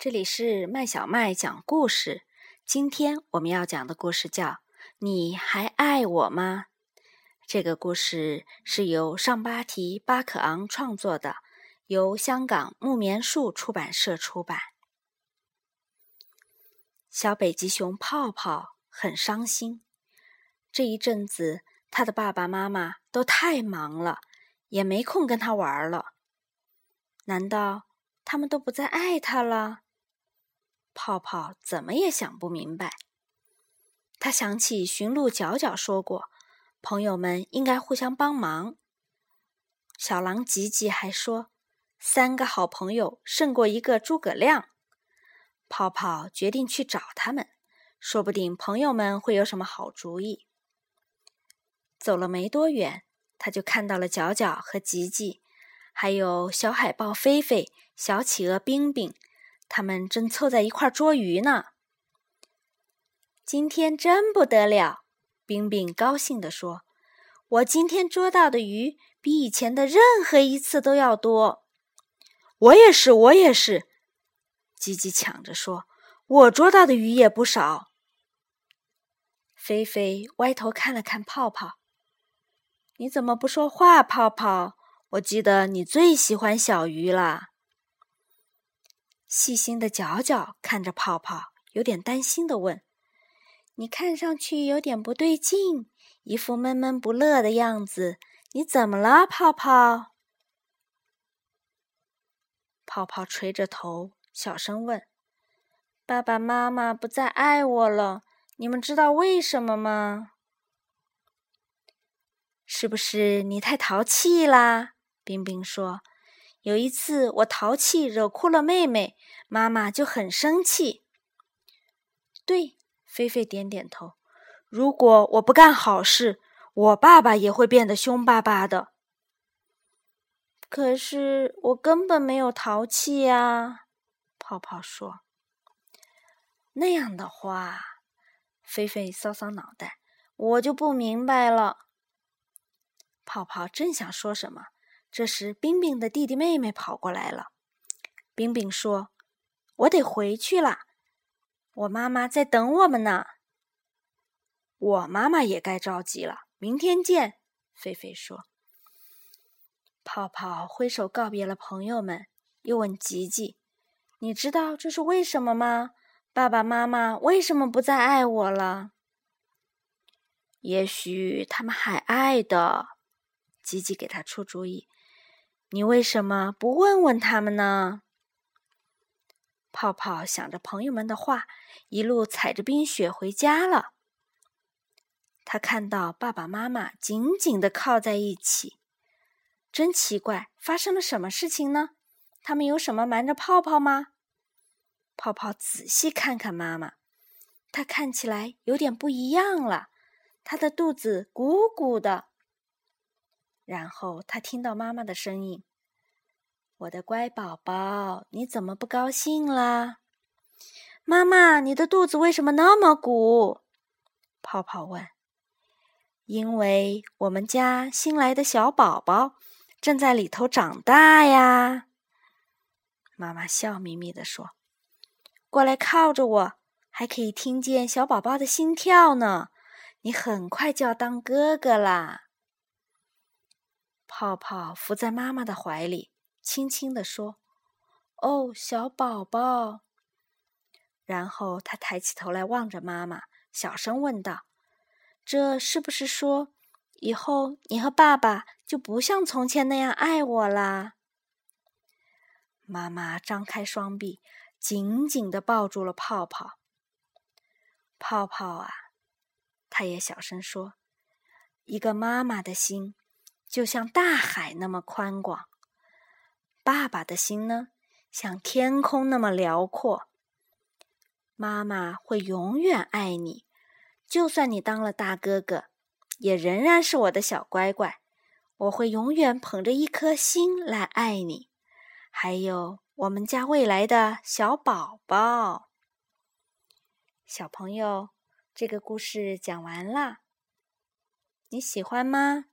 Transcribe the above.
这里是麦小麦讲故事。今天我们要讲的故事叫《你还爱我吗》。这个故事是由上巴提巴克昂创作的，由香港木棉树出版社出版。小北极熊泡泡很伤心，这一阵子他的爸爸妈妈都太忙了，也没空跟他玩了。难道他们都不再爱他了？泡泡怎么也想不明白。他想起驯鹿角角说过，朋友们应该互相帮忙。小狼吉吉还说，三个好朋友胜过一个诸葛亮。泡泡决定去找他们，说不定朋友们会有什么好主意。走了没多远，他就看到了角角和吉吉。还有小海豹菲菲、小企鹅冰冰，他们正凑在一块捉鱼呢。今天真不得了，冰冰高兴地说：“我今天捉到的鱼比以前的任何一次都要多。”我也是，我也是，吉吉抢着说：“我捉到的鱼也不少。”菲菲歪头看了看泡泡：“你怎么不说话，泡泡？”我记得你最喜欢小鱼了。细心的角角看着泡泡，有点担心的问：“你看上去有点不对劲，一副闷闷不乐的样子，你怎么了，泡泡？”泡泡垂着头，小声问：“爸爸妈妈不再爱我了，你们知道为什么吗？是不是你太淘气啦？”冰冰说：“有一次我淘气惹哭了妹妹，妈妈就很生气。”对，菲菲点点头。如果我不干好事，我爸爸也会变得凶巴巴的。可是我根本没有淘气呀，泡泡说。那样的话，菲菲搔搔脑袋，我就不明白了。泡泡正想说什么。这时，冰冰的弟弟妹妹跑过来了。冰冰说：“我得回去了，我妈妈在等我们呢。”我妈妈也该着急了。明天见，菲菲说。泡泡挥手告别了朋友们，又问吉吉：“你知道这是为什么吗？爸爸妈妈为什么不再爱我了？”也许他们还爱的。吉吉给他出主意。你为什么不问问他们呢？泡泡想着朋友们的话，一路踩着冰雪回家了。他看到爸爸妈妈紧紧的靠在一起，真奇怪，发生了什么事情呢？他们有什么瞒着泡泡吗？泡泡仔细看看妈妈，她看起来有点不一样了，她的肚子鼓鼓的。然后他听到妈妈的声音：“我的乖宝宝，你怎么不高兴啦？”妈妈，你的肚子为什么那么鼓？泡泡问。“因为我们家新来的小宝宝正在里头长大呀。”妈妈笑眯眯地说：“过来靠着我，还可以听见小宝宝的心跳呢。你很快就要当哥哥啦。”泡泡伏在妈妈的怀里，轻轻地说：“哦，小宝宝。”然后他抬起头来望着妈妈，小声问道：“这是不是说，以后你和爸爸就不像从前那样爱我啦？”妈妈张开双臂，紧紧地抱住了泡泡。泡泡啊，他也小声说：“一个妈妈的心。”就像大海那么宽广，爸爸的心呢，像天空那么辽阔。妈妈会永远爱你，就算你当了大哥哥，也仍然是我的小乖乖。我会永远捧着一颗心来爱你，还有我们家未来的小宝宝。小朋友，这个故事讲完了，你喜欢吗？